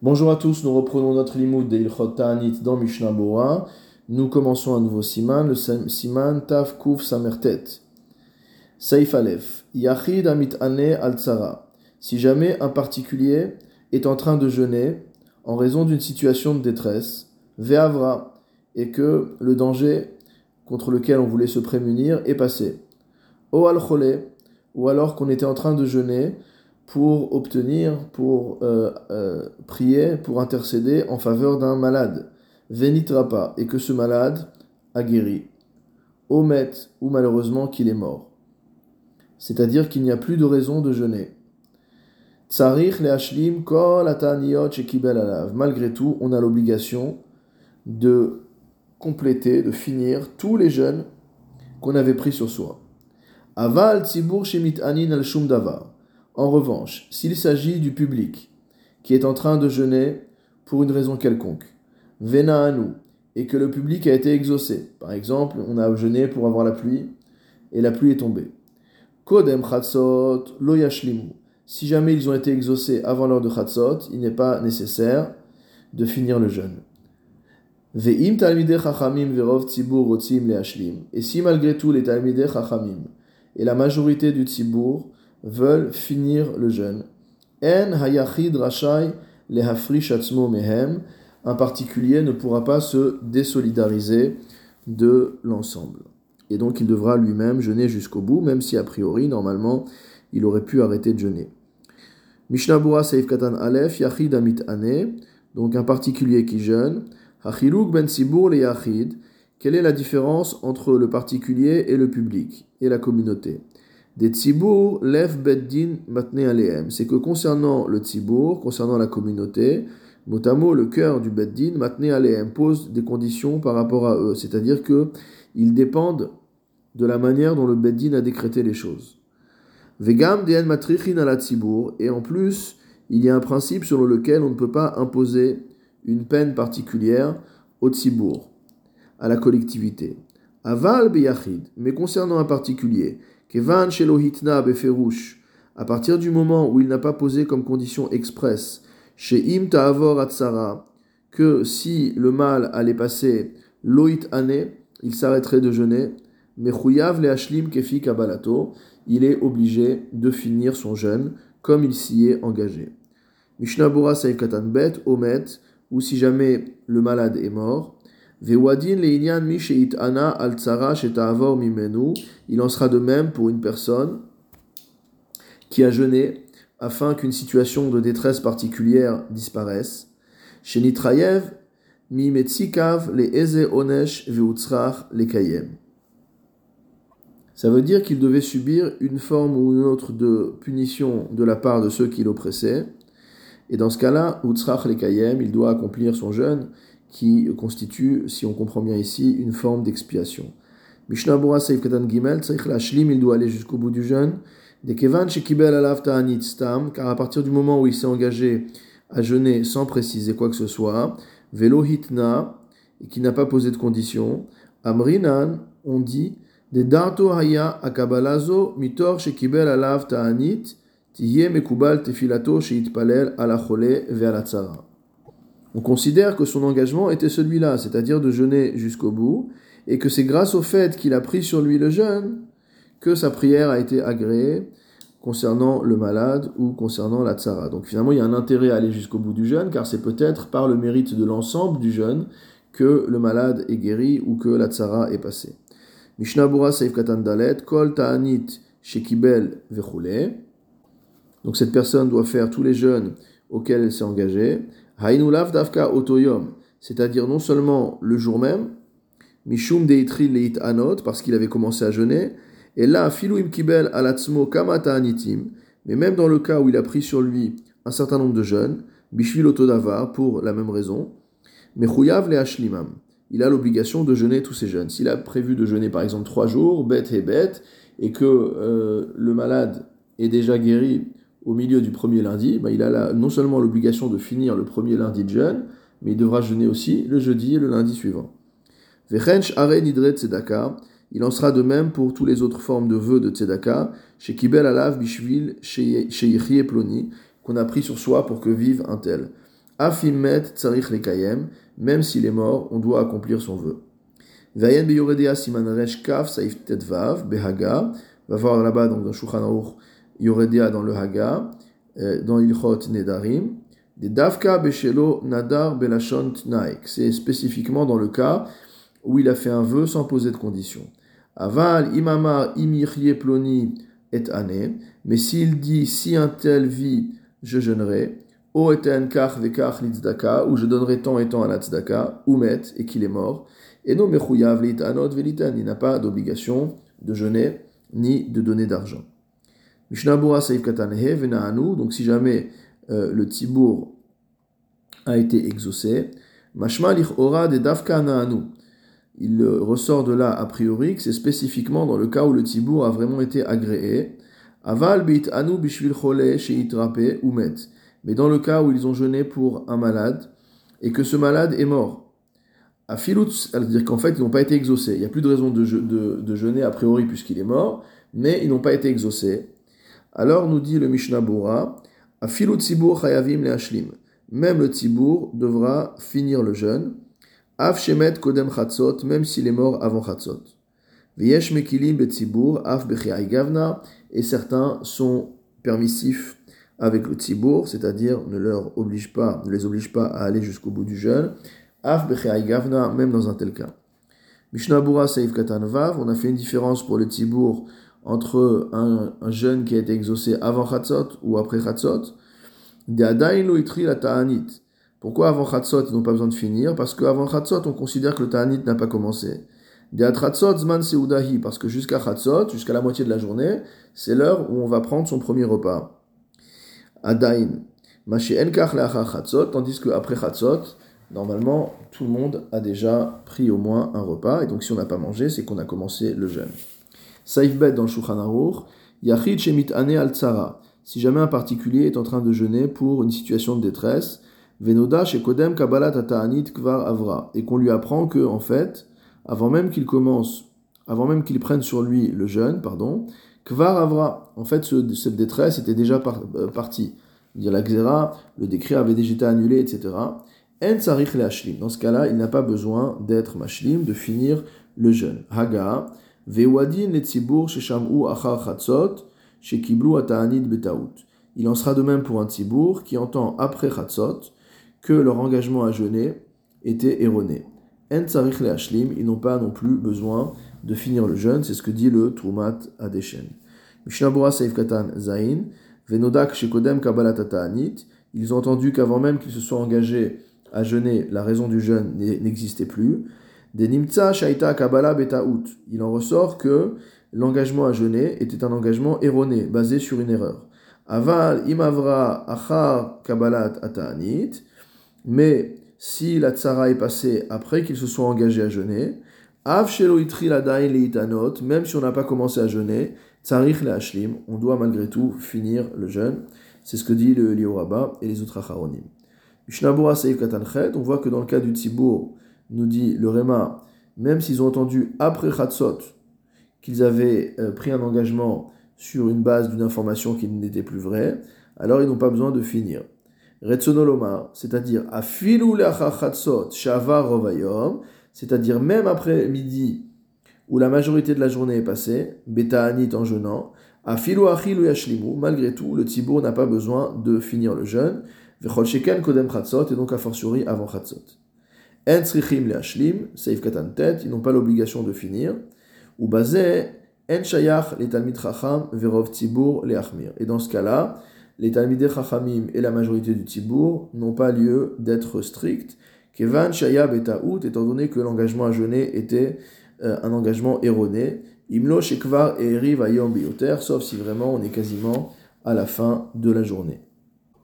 Bonjour à tous, nous reprenons notre limoud de dans Mishnah Bora. Nous commençons un nouveau siman, le siman Taf Kuf Samertet. Saif Aleph. Yachid Amit Ane Al Tzara. Si jamais un particulier est en train de jeûner en raison d'une situation de détresse, Ve'avra, et que le danger contre lequel on voulait se prémunir est passé. O Al ou alors qu'on était en train de jeûner pour obtenir, pour euh, euh, prier, pour intercéder en faveur d'un malade, vénitrapa, et que ce malade a guéri, omet, ou malheureusement qu'il est mort. C'est-à-dire qu'il n'y a plus de raison de jeûner. Tsarich le hashlim kol alav. Malgré tout, on a l'obligation de compléter, de finir tous les jeûnes qu'on avait pris sur soi. Aval tzibur shemit anin al shum davar. En revanche, s'il s'agit du public qui est en train de jeûner pour une raison quelconque, vena à nous, et que le public a été exaucé, par exemple, on a jeûné pour avoir la pluie, et la pluie est tombée. Kodem chatzot lo yashlimu. Si jamais ils ont été exaucés avant l'heure de chatzot, il n'est pas nécessaire de finir le jeûne. Ve'im talmidei chachamim verov tzibur rotzim le'ashlim. Et si malgré tout les talmidei chachamim et la majorité du tzibur veulent finir le jeûne. En hayachid mehem. Un particulier ne pourra pas se désolidariser de l'ensemble. Et donc il devra lui-même jeûner jusqu'au bout, même si a priori, normalement, il aurait pu arrêter de jeûner. Mishnah Bura Seif Katan Aleph, Yachid Amit Ane, donc un particulier qui jeûne. Hachiluk Ben Sibur le Yachid, quelle est la différence entre le particulier et le public, et la communauté? Des tzibour lev beddin matne aleem. C'est que concernant le tzibour, concernant la communauté, notamment le cœur du beddin matne aleem pose des conditions par rapport à eux. C'est-à-dire que ils dépendent de la manière dont le beddin a décrété les choses. Vegam dien matrichin ala tzibour. Et en plus, il y a un principe selon lequel on ne peut pas imposer une peine particulière au tzibour, à la collectivité. Aval beyachid. Mais concernant un particulier, Kevan Shelohitna Beferush, à partir du moment où il n'a pas posé comme condition expresse, chez Im Ta'avor Atsara, que si le mal allait passer Loit Ane, il s'arrêterait de jeûner, mais Chuyav le Hashlim Kefi Kabalato, il est obligé de finir son jeûne comme il s'y est engagé. Mishnah Katan Bet, Omet, ou si jamais le malade est mort, il en sera de même pour une personne qui a jeûné afin qu'une situation de détresse particulière disparaisse. Chez Nitrayev, onesh. Ça veut dire qu'il devait subir une forme ou une autre de punition de la part de ceux qui l'oppressaient. Et dans ce cas-là, utzrach kayem, il doit accomplir son jeûne qui constitue, si on comprend bien ici, une forme d'expiation. Mishnah Bora Seif Katan Gimel, Lashlim, il doit aller jusqu'au bout du jeûne. Des Kevan Shekibel Alav Ta'anit Stam, car à partir du moment où il s'est engagé à jeûner sans préciser quoi que ce soit, Velo Hitna, et qui n'a pas posé de condition, Amrinan, on dit, des Darto Haya Akabalazo, Mitor Shekibel Alav Ta'anit, Tiye Mekubal Tefilato Sheitpalel Alachole Ve'alatzara on considère que son engagement était celui-là, c'est-à-dire de jeûner jusqu'au bout, et que c'est grâce au fait qu'il a pris sur lui le jeûne que sa prière a été agréée concernant le malade ou concernant la tsara. Donc finalement, il y a un intérêt à aller jusqu'au bout du jeûne, car c'est peut-être par le mérite de l'ensemble du jeûne que le malade est guéri ou que la tsara est passée. Mishnah Bura Seif Katan Dalet, Kol Ta'anit Shekibel Vechule. Donc cette personne doit faire tous les jeûnes auxquels elle s'est engagée. Hainulav Davka Otoyom, c'est-à-dire non seulement le jour même, Mishum Deitri Leit Anot, parce qu'il avait commencé à jeûner, et là, Filouim Kibel Alatzmo Kamata Anitim, mais même dans le cas où il a pris sur lui un certain nombre de jeûnes, Bishvil Otodavar, pour la même raison, mais Chouyav Le Hashlimam, il a l'obligation de jeûner tous ces jeûnes. S'il a prévu de jeûner par exemple trois jours, bête et bête, et que euh, le malade est déjà guéri au milieu du premier lundi, bah, il a non seulement l'obligation de finir le premier lundi de jeûne, mais il devra jeûner aussi le jeudi et le lundi suivant. Il en sera de même pour toutes les autres formes de vœux de tzedaka, chez Kibel Alav Bishvil, chez Ploni, qu'on a pris sur soi pour que vive un tel. Afimet tsarich lekayem, même s'il est mort, on doit accomplir son vœu. Vayen beyoredea siman resh kaf saif tetvav behaga. Va voir là-bas donc dans Shulchan Aruch yoredea dans le haga, euh, dans ilchot nedarim. Des davka beshelo nadar belashon tnaik. C'est spécifiquement dans le cas où il a fait un vœu sans poser de condition. Aval imamar imirye ploni et ane. Mais s'il dit si un tel vit, je jeûnerai. O eten kach vekach litzdaka, ou je donnerai tant et tant à la tzedaka, ou met, et qu'il est mort. Et non mechouyav velitan, il n'a pas d'obligation de jeûner ni de donner d'argent. Mishnabura saif katan he venaanu, donc si jamais euh, le tibour a été exaucé, mashma ora de dafka naanu. Il ressort de là a priori que c'est spécifiquement dans le cas où le tibour a vraiment été agréé. Aval bit anu bishvil chole sheitrape ou met mais dans le cas où ils ont jeûné pour un malade et que ce malade est mort, à filout, c'est-à-dire qu'en fait ils n'ont pas été exaucés. Il n'y a plus de raison de, de, jeûner a priori puisqu'il est mort, mais ils n'ont pas été exaucés. Alors nous dit le Mishnah Bora, à filout tibur chayavim le hashlim. Même le tibour devra finir le jeûne. Af shemet kodem chatzot, même s'il est mort avant chatzot. V'yesh mekilim betzibour, af gavna, et certains sont permissifs avec le tzibour, c'est-à-dire ne leur oblige pas, ne les oblige pas à aller jusqu'au bout du jeûne. Af gavna, même dans un tel cas. Mishnah Bura Saif Vav, on a fait une différence pour le tzibour entre un, un, jeûne qui a été exaucé avant Chatzot ou après Chatzot. Pourquoi avant Chatzot ils n'ont pas besoin de finir? Parce qu'avant Chatzot on considère que le ta'anit n'a pas commencé. Zman parce que jusqu'à Chatzot, jusqu'à la moitié de la journée, c'est l'heure où on va prendre son premier repas. Adain. Tandis qu'après chatzot, normalement, tout le monde a déjà pris au moins un repas, et donc si on n'a pas mangé, c'est qu'on a commencé le jeûne. Saif bet dans Shulchan Aruch, Yachid shemit ane al tsara. Si jamais un particulier est en train de jeûner pour une situation de détresse, Venoda shekodem kabbalat ata'anit kvar avra, et qu'on lui apprend que, en fait, avant même qu'il commence, avant même qu'il prenne sur lui le jeûne, pardon, Kvar Avra, en fait, cette détresse était déjà euh, partie. Dire la Xéra, le décret avait déjà été annulé, etc. En Sarich le. Dans ce cas-là, il n'a pas besoin d'être Mashlim, de finir le jeûne. Haga, Il en sera de même pour un Tzibour qui entend après Chatzot que leur engagement à jeûner était erroné. En ils n'ont pas non plus besoin de finir le jeûne, c'est ce que dit le Trumat Adeshen. Venodak ils ont entendu qu'avant même qu'ils se soient engagés à jeûner, la raison du jeûne n'existait plus. Des Nimtsa Shaita Kabbalah Betaout, il en ressort que l'engagement à jeûner était un engagement erroné, basé sur une erreur. Aval Imavra Achar Kabbalat Ata'anit, mais si la tsara est passée après qu'ils se soient engagés à jeûner, même si on n'a pas commencé à jeûner, tsarich le hashlim, on doit malgré tout finir le jeûne. C'est ce que dit le Lioraba et les autres acharonim. Mishnabura Seif Katanchet, on voit que dans le cas du Tzibour, nous dit le Réma, même s'ils ont entendu après Chatzot qu'ils avaient euh, pris un engagement sur une base d'une information qui n'était plus vraie, alors ils n'ont pas besoin de finir. Retsonoloma, c'est-à-dire Afilu Chatzot Shavar Rovayom, c'est-à-dire même après midi, où la majorité de la journée est passée, Anit en jeûnant, à Achilu Yashlimu, malgré tout, le Tzibour n'a pas besoin de finir le jeûne, Kodem Chatzot, et donc a fortiori avant Chatzot. En Tzrichim le Hashlim, Seif Katan Tet, ils n'ont pas l'obligation de finir, ou Bazé, En Shayach les Talmid Chacham, Verov Tzibour le Achmir. Et dans ce cas-là, les Talmidei Chachamim et la majorité du Tzibour n'ont pas lieu d'être stricts, Kevan Shaya Betaout, étant donné que l'engagement à jeûner était euh, un engagement erroné. Imlo Shekvar et Eriv Ayom Bioter, sauf si vraiment on est quasiment à la fin de la journée.